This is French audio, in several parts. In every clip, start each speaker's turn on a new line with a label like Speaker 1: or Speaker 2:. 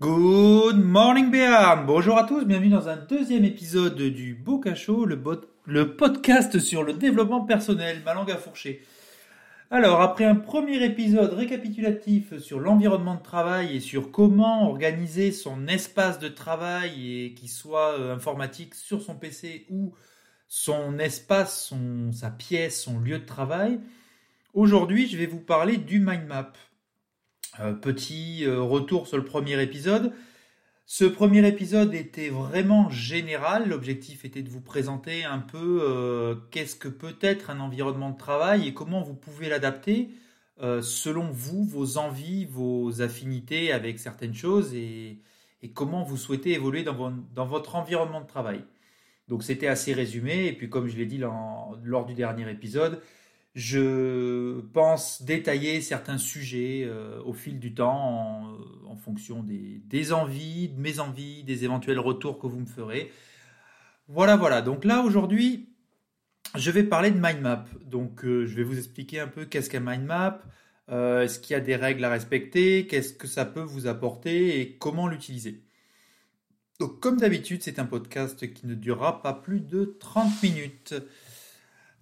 Speaker 1: Good morning Béarn Bonjour à tous, bienvenue dans un deuxième épisode du Boca Show, le, le podcast sur le développement personnel, ma langue à fourcher. Alors, après un premier épisode récapitulatif sur l'environnement de travail et sur comment organiser son espace de travail et qui soit euh, informatique sur son PC ou son espace, son, sa pièce, son lieu de travail, aujourd'hui je vais vous parler du mind map. Euh, petit euh, retour sur le premier épisode. Ce premier épisode était vraiment général. L'objectif était de vous présenter un peu euh, qu'est-ce que peut être un environnement de travail et comment vous pouvez l'adapter selon vous, vos envies, vos affinités avec certaines choses et, comment vous souhaitez évoluer dans, dans, votre environnement de travail. Donc c'était assez résumé et puis comme je l'ai dit lors du dernier épisode, je pense détailler certains sujets euh, au fil du temps en, fonction des, envies, de mes envies, des éventuels retours que vous me ferez. Voilà, voilà. Donc là, aujourd'hui, je vais parler de mind map. Donc euh, je vais vous expliquer un peu qu'est-ce qu'un mind map, euh, est-ce qu'il y a des règles à respecter, qu'est-ce que ça peut vous apporter et comment l'utiliser. Donc comme d'habitude, c'est un podcast qui ne durera pas plus de 30 minutes.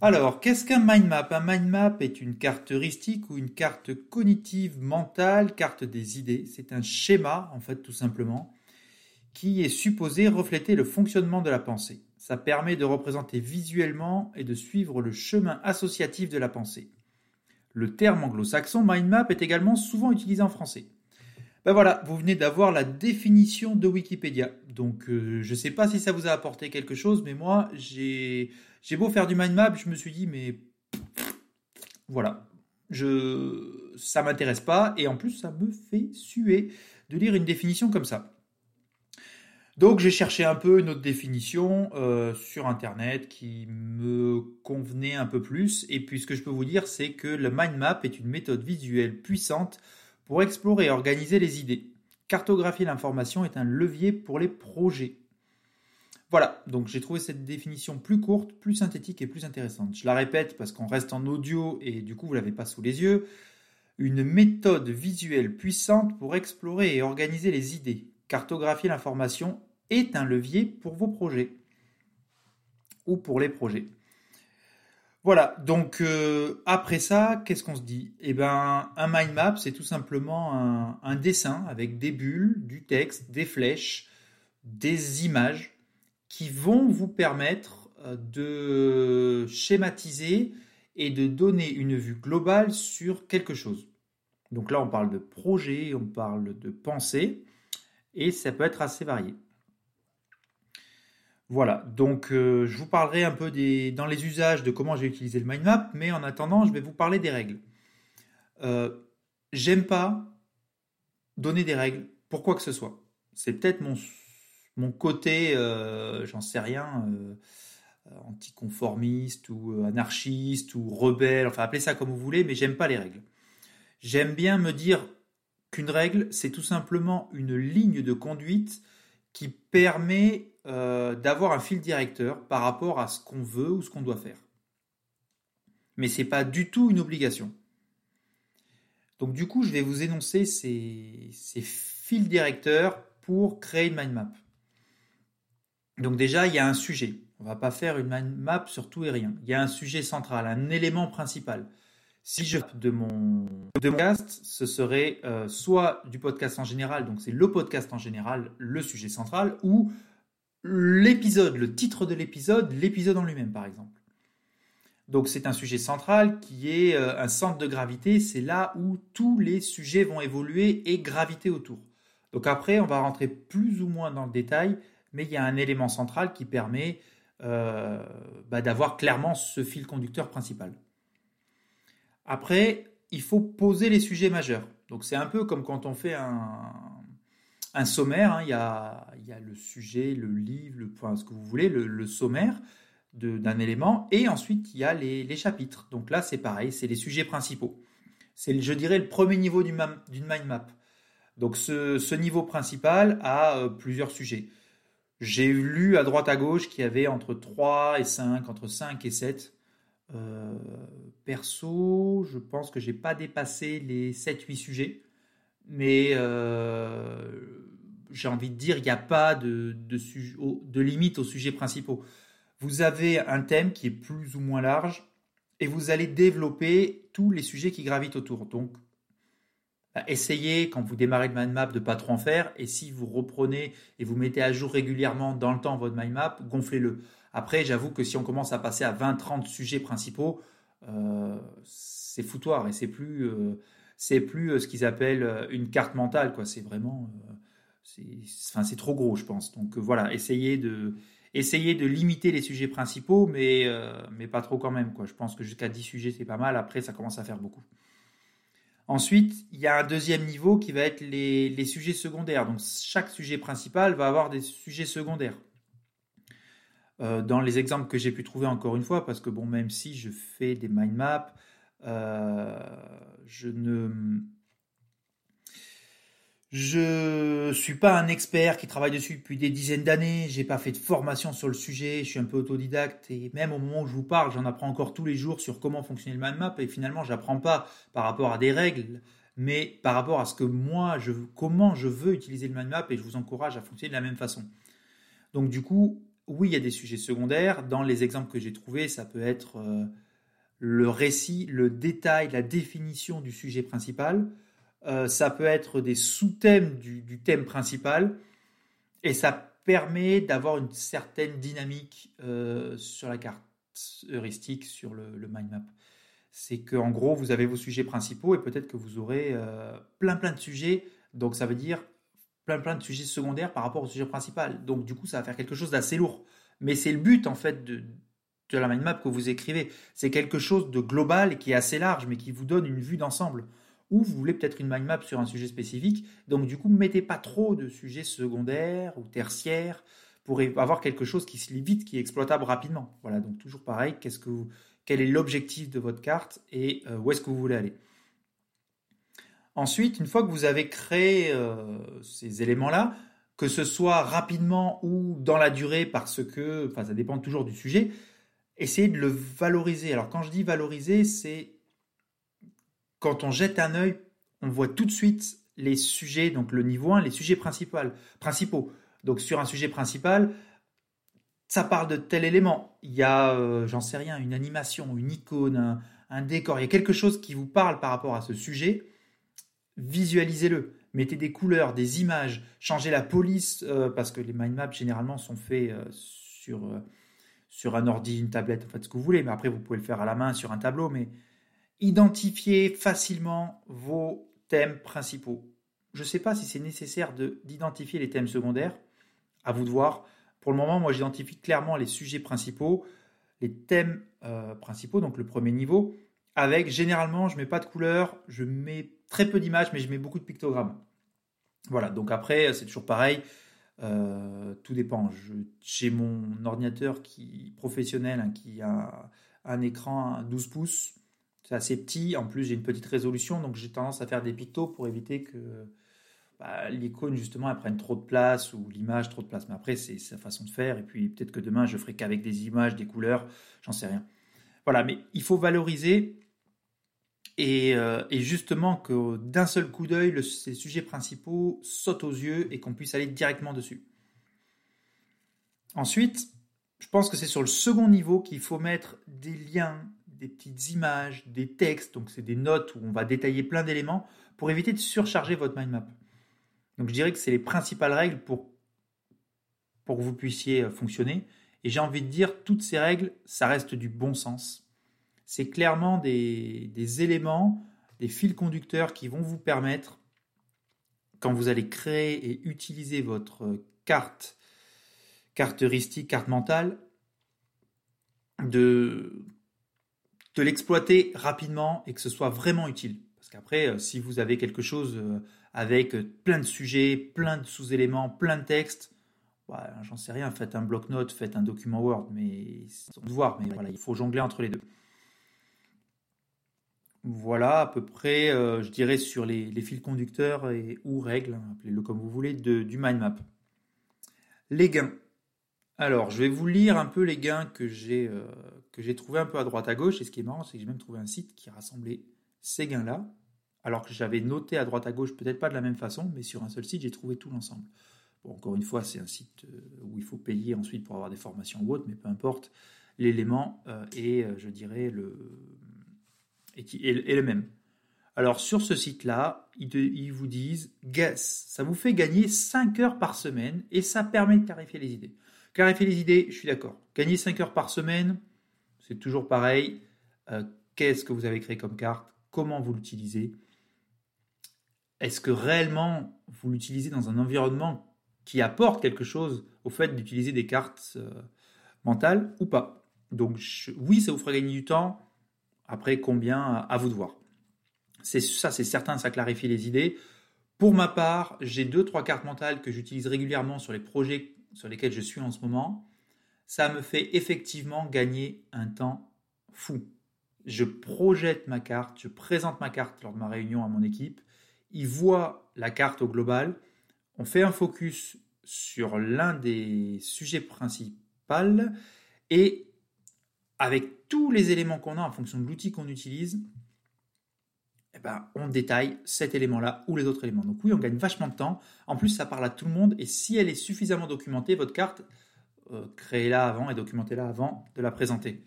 Speaker 1: Alors, qu'est-ce qu'un mind map? Un mind map est une carte heuristique ou une carte cognitive mentale, carte des idées. C'est un schéma, en fait, tout simplement, qui est supposé refléter le fonctionnement de la pensée. Ça permet de représenter visuellement et de suivre le chemin associatif de la pensée. Le terme anglo-saxon mind map est également souvent utilisé en français. Ben voilà, vous venez d'avoir la définition de Wikipédia. Donc euh, je ne sais pas si ça vous a apporté quelque chose, mais moi j'ai beau faire du mind map, je me suis dit, mais voilà, je, ça m'intéresse pas, et en plus, ça me fait suer de lire une définition comme ça. Donc j'ai cherché un peu une autre définition euh, sur Internet qui me convenait un peu plus. Et puis ce que je peux vous dire, c'est que le mind map est une méthode visuelle puissante pour explorer et organiser les idées. Cartographier l'information est un levier pour les projets. Voilà, donc j'ai trouvé cette définition plus courte, plus synthétique et plus intéressante. Je la répète parce qu'on reste en audio et du coup vous ne l'avez pas sous les yeux. Une méthode visuelle puissante pour explorer et organiser les idées. Cartographier l'information est un levier pour vos projets ou pour les projets. Voilà, donc euh, après ça, qu'est-ce qu'on se dit? Eh bien, un mind map, c'est tout simplement un, un dessin avec des bulles, du texte, des flèches, des images qui vont vous permettre euh, de schématiser et de donner une vue globale sur quelque chose. Donc là, on parle de projet, on parle de pensée, et ça peut être assez varié. Voilà, donc euh, je vous parlerai un peu dans les usages de comment j'ai utilisé le mind map, mais en attendant, je vais vous parler des règles. Euh, j'aime pas donner des règles pour quoi que ce soit. C'est peut-être mon côté, euh, j'en sais rien, anticonformiste ou anarchiste ou rebelle, enfin appelez ça comme vous voulez, mais j'aime pas les règles. J'aime bien me dire qu'une règle, c'est tout simplement une ligne de conduite qui permet d'avoir un fil directeur par rapport à ce qu'on veut ou ce qu'on doit faire. Mais c'est pas du tout une obligation. Donc du coup, je vais vous énoncer ces, ces fils directeurs pour créer une mind map. Donc déjà, il y a un sujet. On va pas faire une map sur tout et rien. Il y a un sujet central, un élément principal. Si je de mon, de podcast, ce serait euh, soit du podcast en général, donc c'est le podcast en général, le sujet central, ou l'épisode, le titre de l'épisode, l'épisode en lui-même par exemple. Donc c'est un sujet central qui est euh, un centre de gravité, c'est là où tous les sujets vont évoluer et graviter autour. Donc après, on va rentrer plus ou moins dans le détail mais il y a un élément central qui permet euh, bah, d'avoir clairement ce fil conducteur principal. Après, il faut poser les sujets majeurs. Donc c'est un peu comme quand on fait un, sommaire, hein. il, y a, le sujet, le livre, le point, ce que vous voulez, le, sommaire d'un élément, et ensuite il y a les, chapitres. Donc là c'est pareil, c'est les sujets principaux. C'est, je dirais, le premier niveau d'une mind map. Donc ce, niveau principal a euh, plusieurs sujets. J'ai lu à droite à gauche qu'il y avait entre 3 et 5, entre 5 et 7. Euh, perso, je pense que j'ai pas dépassé les 7-8 sujets. Mais euh, j'ai envie de dire, il n'y a pas de, limite aux sujets principaux. Vous avez un thème qui est plus ou moins large et vous allez développer tous les sujets qui gravitent autour. Donc, bah, essayez quand vous démarrez le mind map de pas trop en faire et si vous reprenez et vous mettez à jour régulièrement dans le temps votre mind map, gonflez-le. Après, j'avoue que si on commence à passer à 20-30 sujets principaux, euh, c'est foutoir et c'est plus, euh, c'est plus euh, ce qu'ils appellent une carte mentale. quoi. C'est vraiment, c'est, enfin, c'est trop gros, je pense. Donc voilà, essayez de, essayez de limiter les sujets principaux, mais, mais pas trop quand même. Quoi. Je pense que jusqu'à 10 sujets, c'est pas mal. Après, ça commence à faire beaucoup. Ensuite, il y a un deuxième niveau qui va être les, les, sujets secondaires. Donc chaque sujet principal va avoir des sujets secondaires. Euh, dans les exemples que j'ai pu trouver encore une fois, parce que bon, même si je fais des mind maps, euh, je ne je suis pas un expert qui travaille dessus depuis des dizaines d'années. J'ai pas fait de formation sur le sujet. Je suis un peu autodidacte et même au moment où je vous parle, j'en apprends encore tous les jours sur comment fonctionner le mind map. Et finalement, j'apprends pas par rapport à des règles, mais par rapport à ce que moi, je, comment je veux utiliser le mind map. Et je vous encourage à fonctionner de la même façon. Donc du coup, oui, il y a des sujets secondaires. Dans les exemples que j'ai trouvés, ça peut être euh, le récit, le détail, la définition du sujet principal. Euh, ça peut être des sous-thèmes du, thème principal. Et ça permet d'avoir une certaine dynamique euh, sur la carte heuristique, sur le, le mind map. C'est qu'en gros, vous avez vos sujets principaux et peut-être que vous aurez plein plein de sujets. Donc ça veut dire plein plein de sujets secondaires par rapport au sujet principal. Donc du coup, ça va faire quelque chose d'assez lourd. Mais c'est le but en fait de, de la mind map que vous écrivez. C'est quelque chose de global et qui est assez large, mais qui vous donne une vue d'ensemble. Ou vous voulez peut-être une mind map sur un sujet spécifique. Donc du coup, mettez pas trop de sujets secondaires ou tertiaires pour avoir quelque chose qui se lit vite, qui est exploitable rapidement. Voilà, donc toujours pareil, qu'est-ce que vous, quel est l'objectif de votre carte et euh, où est-ce que vous voulez aller. Ensuite, une fois que vous avez créé euh, ces éléments-là, que ce soit rapidement ou dans la durée, parce que, ça dépend toujours du sujet, essayez de le valoriser. Alors, quand je dis valoriser, c'est quand on jette un œil, on voit tout de suite les sujets, donc le niveau 1, les sujets principaux. Donc, sur un sujet principal, ça parle de tel élément. Il y a, euh, j'en sais rien, une animation, une icône, un, décor. Il y a quelque chose qui vous parle par rapport à ce sujet visualisez-le. Mettez des couleurs, des images, changez la police, euh, parce que les mind maps généralement sont faits euh, sur, sur un ordi, une tablette, en fait ce que vous voulez, mais après vous pouvez le faire à la main sur un tableau, mais identifiez facilement vos thèmes principaux. Je ne sais pas si c'est nécessaire d'identifier les thèmes secondaires, à vous de voir. Pour le moment, moi j'identifie clairement les sujets principaux, les thèmes principaux, donc le premier niveau, avec généralement je mets pas de couleurs, je mets très peu d'images, mais je mets beaucoup de pictogrammes. Voilà, donc après, c'est toujours pareil. Euh, tout dépend. J'ai mon ordinateur qui professionnel hein, qui a un écran 12 pouces. C'est assez petit. En plus, j'ai une petite résolution, donc j'ai tendance à faire des pictos pour éviter que bah, l'icône justement elle prenne trop de place ou l'image trop de place. Mais après, c'est sa façon de faire. Et puis peut-être que demain, je ferai qu'avec des images, des couleurs, j'en sais rien. Voilà, mais il faut valoriser euh, et, justement que d'un seul coup d'œil, ces sujets principaux sautent aux yeux et qu'on puisse aller directement dessus. Ensuite, je pense que c'est sur le second niveau qu'il faut mettre des liens, des petites images, des textes, donc c'est des notes où on va détailler plein d'éléments pour éviter de surcharger votre mind map. Donc je dirais que c'est les principales règles pour, pour que vous puissiez euh, fonctionner. Et j'ai envie de dire, toutes ces règles, ça reste du bon sens c'est clairement des, éléments, des fils conducteurs qui vont vous permettre, quand vous allez créer et utiliser votre carte, carte heuristique, carte mentale, de, l'exploiter rapidement et que ce soit vraiment utile. Parce qu'après, euh, si vous avez quelque chose euh, avec plein de sujets, plein de sous-éléments, plein de textes, bah, j'en sais rien, faites un bloc-notes, faites un document Word, mais sans voir, mais voilà, il faut jongler entre les deux. Voilà à peu près, euh, je dirais, sur les, fils conducteurs ou règles, hein, appelez-le comme vous voulez, de, du mind map. Les gains. Alors, je vais vous lire un peu les gains que j'ai euh, que j'ai trouvé un peu à droite à gauche. Et ce qui est marrant, c'est que j'ai même trouvé un site qui rassemblait ces gains-là, alors que j'avais noté à droite à gauche, peut-être pas de la même façon, mais sur un seul site, j'ai trouvé tout l'ensemble. encore une fois, c'est un site où il faut payer ensuite pour avoir des formations ou autres, mais peu importe, l'élément est, je dirais, le, est, le même. Alors sur ce site-là, ils, vous disent, guess, ça vous fait gagner 5 heures par semaine et ça permet de clarifier les idées. Clarifier les idées, je suis d'accord. Gagner 5 heures par semaine, c'est toujours pareil. Euh, qu'est-ce que vous avez créé comme carte? Comment vous l'utilisez? Est-ce que réellement vous l'utilisez dans un environnement qui apporte quelque chose au fait d'utiliser des cartes euh, mentales ou pas? Donc oui, ça vous fera gagner du temps. Après, combien à vous de voir. C'est ça, c'est certain, ça clarifie les idées. Pour ma part, j'ai deux, trois cartes mentales que j'utilise régulièrement sur les projets sur lesquels je suis en ce moment. Ça me fait effectivement gagner un temps fou. Je projette ma carte, je présente ma carte lors de ma réunion à mon équipe. Ils voient la carte au global. On fait un focus sur l'un des sujets principaux et avec tous les éléments qu'on a en fonction de l'outil qu'on utilise, eh ben, on détaille cet élément-là ou les autres éléments. Donc oui, on gagne vachement de temps. En plus, ça parle à tout le monde. Et si elle est suffisamment documentée, votre carte, euh, créez-la avant et documentez-la avant de la présenter.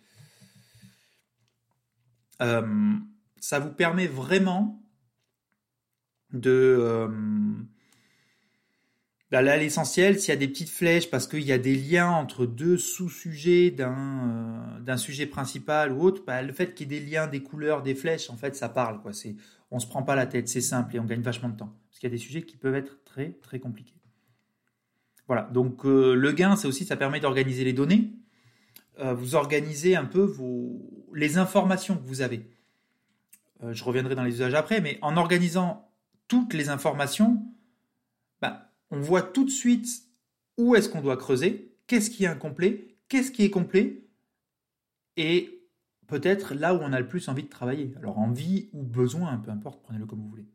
Speaker 1: Euh, ça vous permet vraiment de, euh, Là, l'essentiel, s'il y a des petites flèches, parce qu'il y a des liens entre deux sous-sujets d'un euh, sujet principal ou autre, bah, le fait qu'il y ait des liens, des couleurs, des flèches, en fait, ça parle. Quoi. C'est, on se prend pas la tête, c'est simple et on gagne vachement de temps. Parce qu'il y a des sujets qui peuvent être très, très compliqués. Voilà, donc euh, le gain, c'est aussi, ça permet d'organiser les données. Euh, vous organisez un peu vos, les informations que vous avez. je reviendrai dans les usages après, mais en organisant toutes les informations, bah, on voit tout de suite où est-ce qu'on doit creuser, qu'est-ce qui est incomplet, qu'est-ce qui est complet, et peut-être là où on a le plus envie de travailler. Alors envie ou besoin, peu importe, prenez-le comme vous voulez.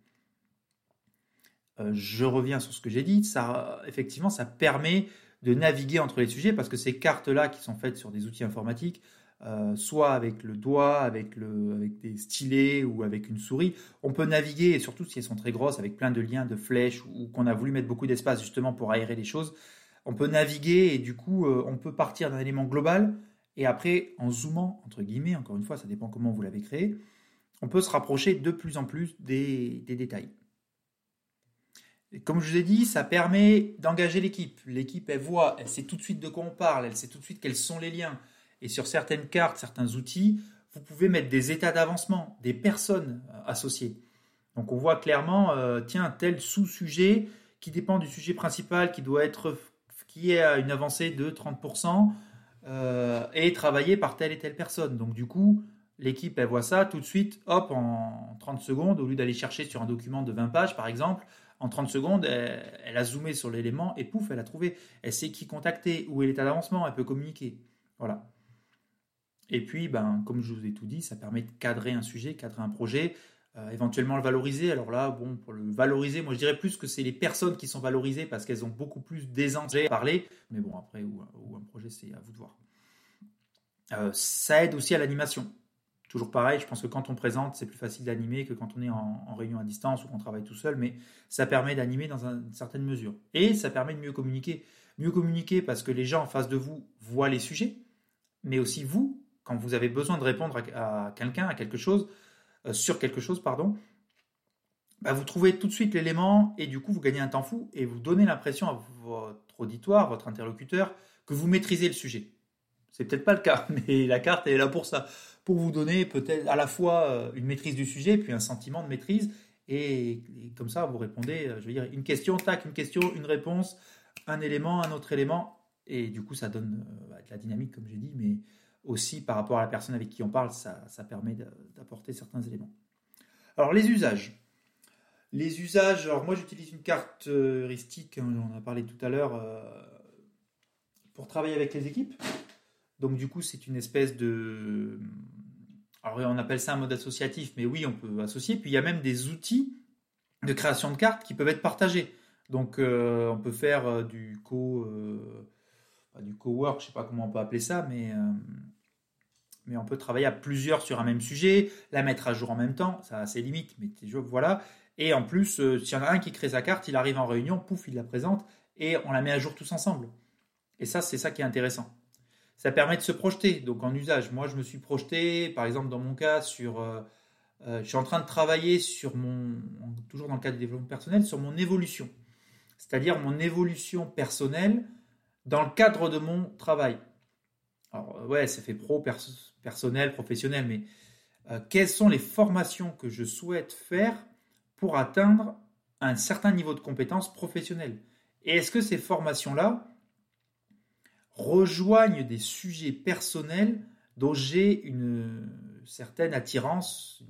Speaker 1: Euh, je reviens sur ce que j'ai dit, ça, effectivement, ça permet de naviguer entre les sujets parce que ces cartes-là qui sont faites sur des outils informatiques, euh, soit avec le doigt, avec, des stylets ou avec une souris. On peut naviguer, et surtout si elles sont très grosses, avec plein de liens, de flèches, ou qu'on a voulu mettre beaucoup d'espace justement pour aérer les choses. On peut naviguer et du coup, euh, on peut partir d'un élément global, et après, en zoomant, entre guillemets, encore une fois, ça dépend comment vous l'avez créé, on peut se rapprocher de plus en plus des, des détails. comme je vous ai dit, ça permet d'engager l'équipe. L'équipe, elle voit, elle sait tout de suite de quoi on parle, elle sait tout de suite quels sont les liens. Et sur certaines cartes, certains outils, vous pouvez mettre des états d'avancement, des personnes euh, associées. Donc on voit clairement, euh, tiens, tel sous-sujet qui dépend du sujet principal, qui doit être, qui est à une avancée de 30%, euh, et travaillé par telle et telle personne. Donc du coup, l'équipe, elle voit ça tout de suite, hop, en 30 secondes, au lieu d'aller chercher sur un document de 20 pages, par exemple, en 30 secondes, elle, elle a zoomé sur l'élément et pouf, elle a trouvé. Elle sait qui contacter, où est l'état d'avancement, elle peut communiquer. Voilà. Et puis, ben, comme je vous ai tout dit, ça permet de cadrer un sujet, cadrer un projet, euh, éventuellement le valoriser. Alors là, bon, pour le valoriser, moi je dirais plus que c'est les personnes qui sont valorisées parce qu'elles ont beaucoup plus d'aisance à parler. Mais bon, après, ou, un projet, c'est à vous de voir. Euh, ça aide aussi à l'animation. Toujours pareil, je pense que quand on présente, c'est plus facile d'animer que quand on est en, réunion à distance ou qu'on travaille tout seul, mais ça permet d'animer dans une certaine mesure. Et ça permet de mieux communiquer. Mieux communiquer parce que les gens en face de vous voient les sujets, mais aussi vous, quand vous avez besoin de répondre à, quelqu'un, à quelque chose, euh, sur quelque chose, pardon, bah, vous trouvez tout de suite l'élément et du coup vous gagnez un temps fou et vous donnez l'impression à votre auditoire, votre interlocuteur, que vous maîtrisez le sujet. C'est peut-être pas le cas, mais la carte est là pour ça, pour vous donner peut-être à la fois euh, une maîtrise du sujet puis un sentiment de maîtrise et, comme ça vous répondez, euh, je veux dire une question, tac, une question, une réponse, un élément, un autre élément et du coup ça donne bah, de la dynamique comme j'ai dit, mais aussi par rapport à la personne avec qui on parle, ça, permet d'apporter certains éléments. Alors les usages. Les usages, alors moi j'utilise une carte heuristique, hein, on en a parlé tout à l'heure, euh, pour travailler avec les équipes. Donc du coup c'est une espèce de... Alors on appelle ça un mode associatif, mais oui on peut associer. Puis il y a même des outils de création de cartes qui peuvent être partagés. Donc euh, on peut faire euh, du co... du co-work, je sais pas comment on peut appeler ça, mais mais on peut travailler à plusieurs sur un même sujet, la mettre à jour en même temps, ça a ses limites, mais voilà. Et en plus, euh, s'il y en a un qui crée sa carte, il arrive en réunion, pouf, il la présente et on la met à jour tous ensemble. Et ça, c'est ça qui est intéressant. Ça permet de se projeter. Donc en usage, moi, je me suis projeté, par exemple, dans mon cas, sur. Euh, euh, je suis en train de travailler sur mon. Toujours dans le cadre du développement personnel, sur mon évolution. C'est-à-dire mon évolution personnelle dans le cadre de mon travail. Alors, ouais, ça fait pro, personnel, professionnel, mais quelles sont les formations que je souhaite faire pour atteindre un certain niveau de compétence professionnelle Et est-ce que ces formations-là rejoignent des sujets personnels dont j'ai une certaine attirance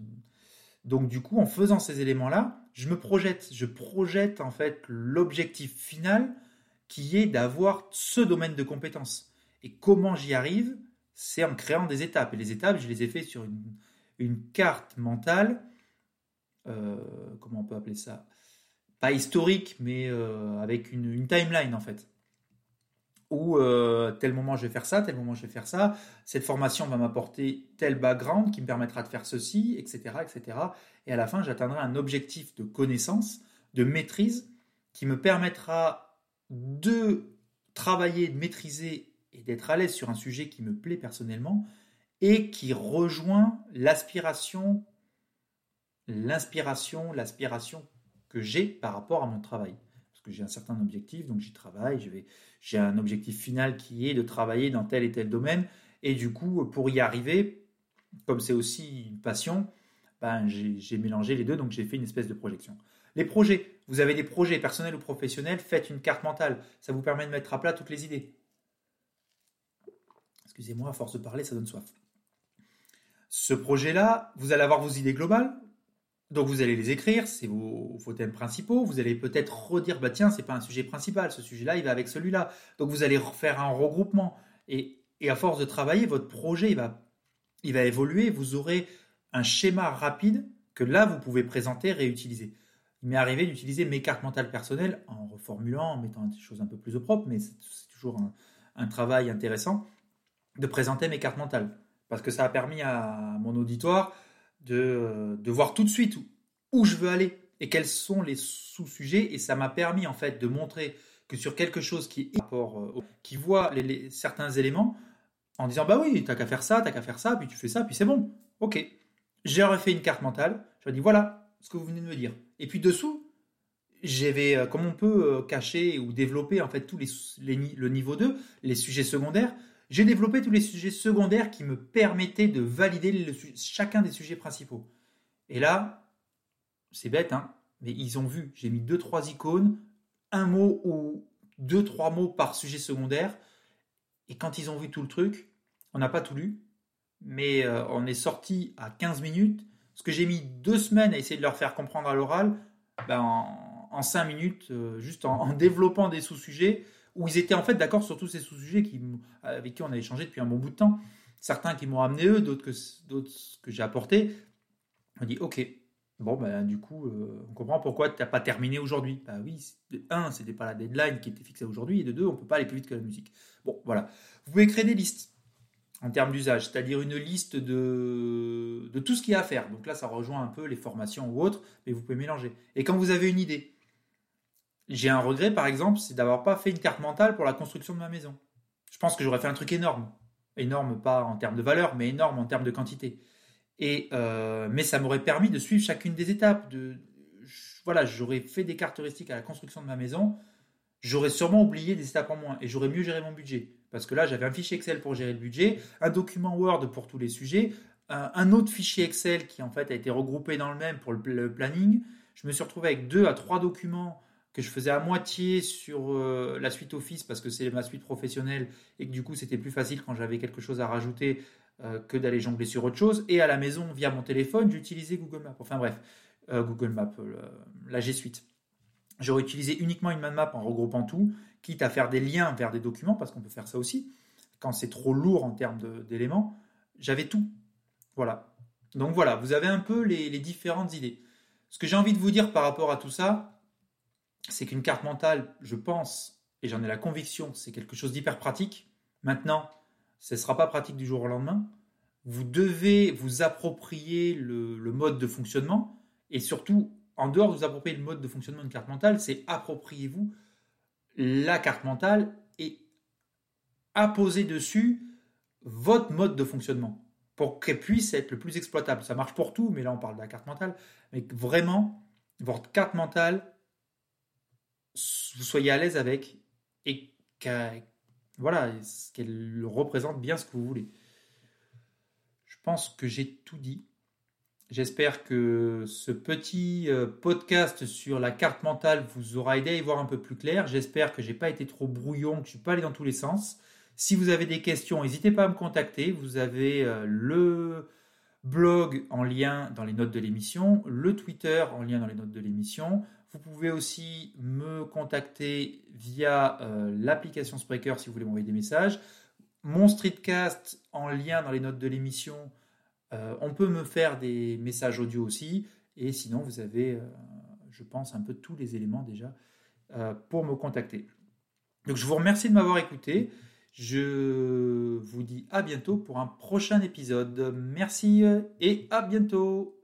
Speaker 1: Donc du coup, en faisant ces éléments-là, je me projette, je projette en fait l'objectif final qui est d'avoir ce domaine de compétence. Et comment j'y arrive C'est en créant des étapes. Et les étapes, je les ai fait sur une, une carte mentale euh, comment on peut appeler ça? Pas historique, mais euh, avec une, timeline en fait. Où euh, tel moment je vais faire ça, tel moment je vais faire ça, cette formation va m'apporter tel background qui me permettra de faire ceci, etc. etc. Et à la fin, j'atteindrai un objectif de connaissance, de maîtrise, qui me permettra de travailler, de maîtriser et d'être à l'aise sur un sujet qui me plaît personnellement et qui rejoint l'aspiration l'inspiration, l'aspiration que j'ai par rapport à mon travail. Parce que j'ai un certain objectif, donc j'y travaille, j'ai un objectif final qui est de travailler dans tel et tel domaine. Et du coup, pour y arriver, comme c'est aussi une passion, ben, j'ai mélangé les deux, donc j'ai fait une espèce de projection. Les projets, vous avez des projets personnels ou professionnels, faites une carte mentale. Ça vous permet de mettre à plat toutes les idées. Excusez-moi, à force de parler, ça donne soif. Ce projet-là, vous allez avoir vos idées globales, donc vous allez les écrire, c'est vos, thèmes principaux. Vous allez peut-être redire, bah tiens, c'est pas un sujet principal, ce sujet-là, il va avec celui-là. Donc vous allez faire un regroupement. Et, à force de travailler, votre projet, il va, il va évoluer. Vous aurez un schéma rapide que là, vous pouvez présenter, réutiliser. Il m'est arrivé d'utiliser mes cartes mentales personnelles en reformulant, en mettant des choses un peu plus au propre, mais c'est toujours un travail intéressant de présenter mes cartes mentales. Parce que ça a permis à mon auditoire de, de voir tout de suite où, je veux aller et quels sont les sous-sujets. Et ça m'a permis en fait de montrer que sur quelque chose qui est rapport, euh, qui voit certains éléments, en disant bah oui, t'as qu'à faire ça, t'as qu'à faire ça, puis tu fais ça, puis c'est bon. Ok. J'ai refait une carte mentale. Je dit voilà ce que vous venez de me dire. Et puis dessous, j'avais euh, comme on peut euh, cacher ou développer en fait tous les, les le niveau 2, les sujets secondaires j'ai développé tous les sujets secondaires qui me permettaient de valider chacun des sujets principaux. Et là, c'est bête, hein, mais ils ont vu, j'ai mis deux, trois icônes, un mot ou deux, trois mots par sujet secondaire. Et quand ils ont vu tout le truc, on n'a pas tout lu, mais euh, on est sorti à 15 minutes. Ce que j'ai mis deux semaines à essayer de leur faire comprendre à l'oral, ben, en, cinq minutes, euh, juste en développant des sous-sujets, où ils étaient en fait d'accord sur tous ces sous-sujets avec qui on a échangé depuis un bon bout de temps. Certains qui m'ont amené eux, d'autres que, j'ai apporté. On dit ok, bon ben du coup euh, on comprend pourquoi tu n'as pas terminé aujourd'hui. Bah oui, de un, c'était pas la deadline qui était fixée aujourd'hui, et de deux, on peut pas aller plus vite que la musique. Bon voilà, vous pouvez créer des listes en termes d'usage, c'est-à-dire une liste de, de tout ce qu'il y a à faire. Donc là, ça rejoint un peu les formations ou autres, mais vous pouvez mélanger. Et quand vous avez une idée, j'ai un regret, par exemple, c'est d'avoir pas fait une carte mentale pour la construction de ma maison. Je pense que j'aurais fait un truc énorme. Énorme, pas en termes de valeur, mais énorme en termes de quantité. Et, euh, mais ça m'aurait permis de suivre chacune des étapes. Voilà, j'aurais fait des caractéristiques à la construction de ma maison. J'aurais sûrement oublié des étapes en moins et j'aurais mieux géré mon budget. Parce que là, j'avais un fichier Excel pour gérer le budget, un document Word pour tous les sujets, un autre fichier Excel qui en fait a été regroupé dans le même pour le planning. Je me suis retrouvé avec deux à trois documents que je faisais à moitié sur euh, la suite Office parce que c'est ma suite professionnelle et que du coup c'était plus facile quand j'avais quelque chose à rajouter euh, que d'aller jongler sur autre chose. Et à la maison, via mon téléphone, j'utilisais Google Maps. Enfin bref, euh, Google Maps, la G Suite. J'aurais utilisé uniquement une map en regroupant tout, quitte à faire des liens vers des documents, parce qu'on peut faire ça aussi, quand c'est trop lourd en termes d'éléments. J'avais tout. Voilà. Donc voilà, vous avez un peu les différentes idées. Ce que j'ai envie de vous dire par rapport à tout ça, c'est qu'une carte mentale, je pense, et j'en ai la conviction, c'est quelque chose d'hyper pratique. Maintenant, ce ne sera pas pratique du jour au lendemain. Vous devez vous approprier le, mode de fonctionnement et surtout en dehors de vous approprier le mode de fonctionnement d'une carte mentale, c'est appropriez-vous la carte mentale et apposez dessus votre mode de fonctionnement pour qu'elle puisse être le plus exploitable. Ça marche pour tout, mais là on parle de la carte mentale. Mais vraiment, votre carte mentale, vous soyez à l'aise avec et qu'elle qu'elle représente bien ce que vous voulez. Je pense que j'ai tout dit. J'espère que ce petit euh, podcast sur la carte mentale vous aura aidé à y voir un peu plus clair. J'espère que j'ai pas été trop brouillon, que je suis pas allé dans tous les sens. Si vous avez des questions, n'hésitez pas à me contacter. Vous avez euh, le blog en lien dans les notes de l'émission, le Twitter en lien dans les notes de l'émission. Vous pouvez aussi me contacter via euh, l'application Spreaker si vous voulez m'envoyer des messages. Mon streetcast en lien dans les notes de l'émission euh, on peut me faire des messages audio aussi. Et sinon, vous avez, euh, je pense, un peu tous les éléments déjà pour me contacter. Donc, je vous remercie de m'avoir écouté. Je vous dis à bientôt pour un prochain épisode. Merci et à bientôt.